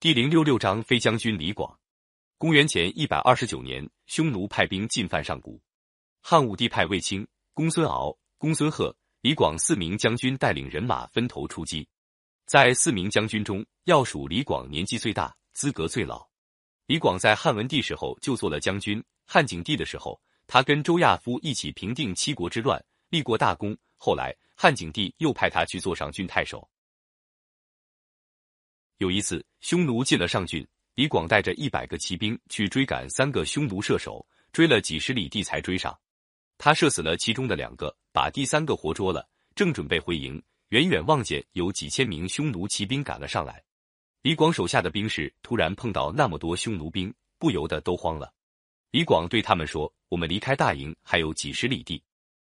第零六六章飞将军李广。公元前一百二十九年，匈奴派兵进犯上古，汉武帝派卫青、公孙敖、公孙贺、李广四名将军带领人马分头出击。在四名将军中，要数李广年纪最大，资格最老。李广在汉文帝时候就做了将军，汉景帝的时候，他跟周亚夫一起平定七国之乱，立过大功。后来汉景帝又派他去做上郡太守。有一次，匈奴进了上郡，李广带着一百个骑兵去追赶三个匈奴射手，追了几十里地才追上。他射死了其中的两个，把第三个活捉了。正准备回营，远远望见有几千名匈奴骑兵赶了上来。李广手下的兵士突然碰到那么多匈奴兵，不由得都慌了。李广对他们说：“我们离开大营还有几十里地，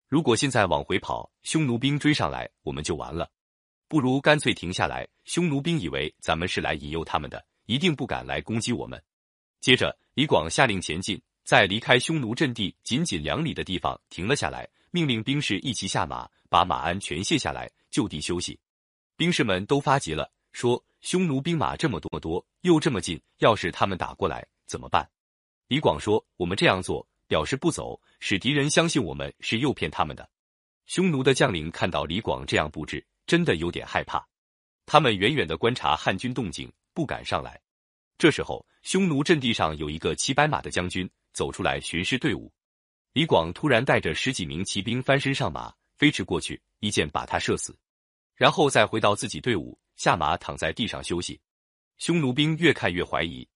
如果现在往回跑，匈奴兵追上来，我们就完了。”不如干脆停下来。匈奴兵以为咱们是来引诱他们的，一定不敢来攻击我们。接着，李广下令前进，在离开匈奴阵地仅仅两里的地方停了下来，命令兵士一齐下马，把马鞍全卸下来，就地休息。兵士们都发急了，说：“匈奴兵马这么多，多又这么近，要是他们打过来怎么办？”李广说：“我们这样做，表示不走，使敌人相信我们是诱骗他们的。”匈奴的将领看到李广这样布置。真的有点害怕，他们远远的观察汉军动静，不敢上来。这时候，匈奴阵地上有一个骑白马的将军走出来巡视队伍。李广突然带着十几名骑兵翻身上马，飞驰过去，一箭把他射死，然后再回到自己队伍，下马躺在地上休息。匈奴兵越看越怀疑。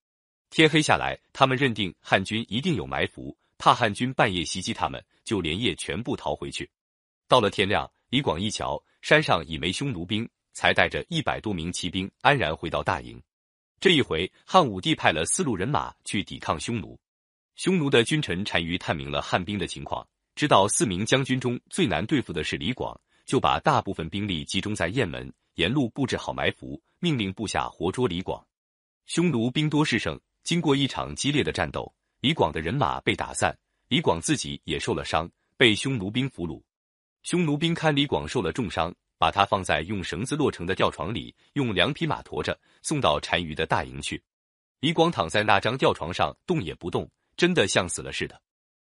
天黑下来，他们认定汉军一定有埋伏，怕汉军半夜袭击他们，就连夜全部逃回去。到了天亮，李广一瞧。山上已没匈奴兵，才带着一百多名骑兵安然回到大营。这一回，汉武帝派了四路人马去抵抗匈奴。匈奴的君臣单于探明了汉兵的情况，知道四名将军中最难对付的是李广，就把大部分兵力集中在雁门，沿路布置好埋伏，命令部下活捉李广。匈奴兵多势胜，经过一场激烈的战斗，李广的人马被打散，李广自己也受了伤，被匈奴兵俘虏。匈奴兵看李广受了重伤，把他放在用绳子落成的吊床里，用两匹马驮着送到单于的大营去。李广躺在那张吊床上，动也不动，真的像死了似的。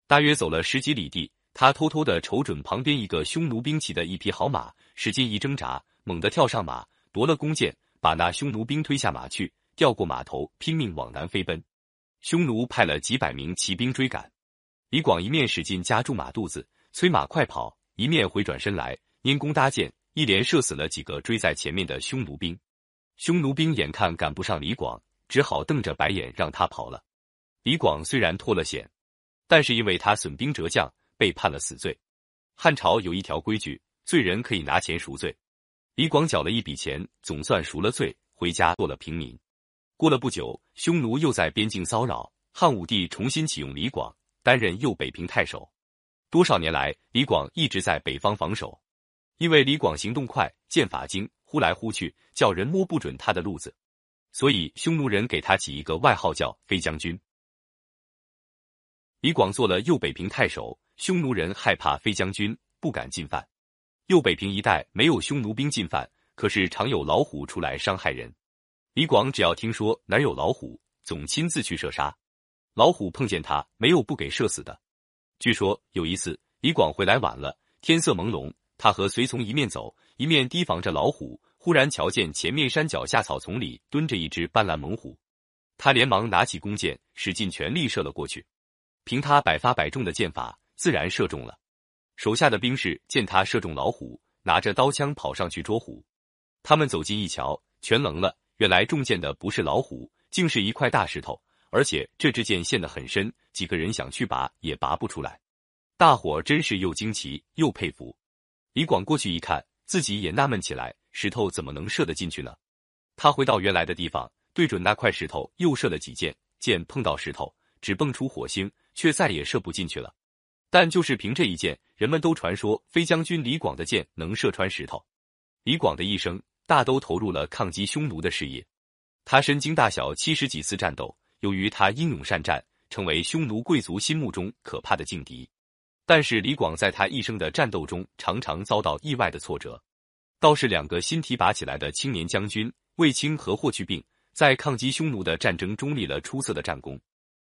大约走了十几里地，他偷偷的瞅准旁边一个匈奴兵骑的一匹好马，使劲一挣扎，猛地跳上马，夺了弓箭，把那匈奴兵推下马去，调过马头，拼命往南飞奔。匈奴派了几百名骑兵追赶，李广一面使劲夹住马肚子，催马快跑。一面回转身来，拈弓搭箭，一连射死了几个追在前面的匈奴兵。匈奴兵眼看赶不上李广，只好瞪着白眼让他跑了。李广虽然脱了险，但是因为他损兵折将，被判了死罪。汉朝有一条规矩，罪人可以拿钱赎罪。李广缴了一笔钱，总算赎了罪，回家做了平民。过了不久，匈奴又在边境骚扰，汉武帝重新启用李广担任右北平太守。多少年来，李广一直在北方防守，因为李广行动快，剑法精，忽来忽去，叫人摸不准他的路子，所以匈奴人给他起一个外号叫飞将军。李广做了右北平太守，匈奴人害怕飞将军，不敢进犯。右北平一带没有匈奴兵进犯，可是常有老虎出来伤害人。李广只要听说哪有老虎，总亲自去射杀。老虎碰见他，没有不给射死的。据说有一次，李广回来晚了，天色朦胧，他和随从一面走，一面提防着老虎。忽然瞧见前面山脚下草丛里蹲着一只斑斓猛虎，他连忙拿起弓箭，使尽全力射了过去。凭他百发百中的箭法，自然射中了。手下的兵士见他射中老虎，拿着刀枪跑上去捉虎。他们走近一瞧，全愣了。原来中箭的不是老虎，竟是一块大石头。而且这支箭陷得很深，几个人想去拔也拔不出来。大伙真是又惊奇又佩服。李广过去一看，自己也纳闷起来：石头怎么能射得进去呢？他回到原来的地方，对准那块石头又射了几箭，箭碰到石头，只蹦出火星，却再也射不进去了。但就是凭这一箭，人们都传说飞将军李广的箭能射穿石头。李广的一生大都投入了抗击匈奴的事业，他身经大小七十几次战斗。由于他英勇善战，成为匈奴贵族心目中可怕的劲敌。但是李广在他一生的战斗中，常常遭到意外的挫折。倒是两个新提拔起来的青年将军卫青和霍去病，在抗击匈奴的战争中立了出色的战功。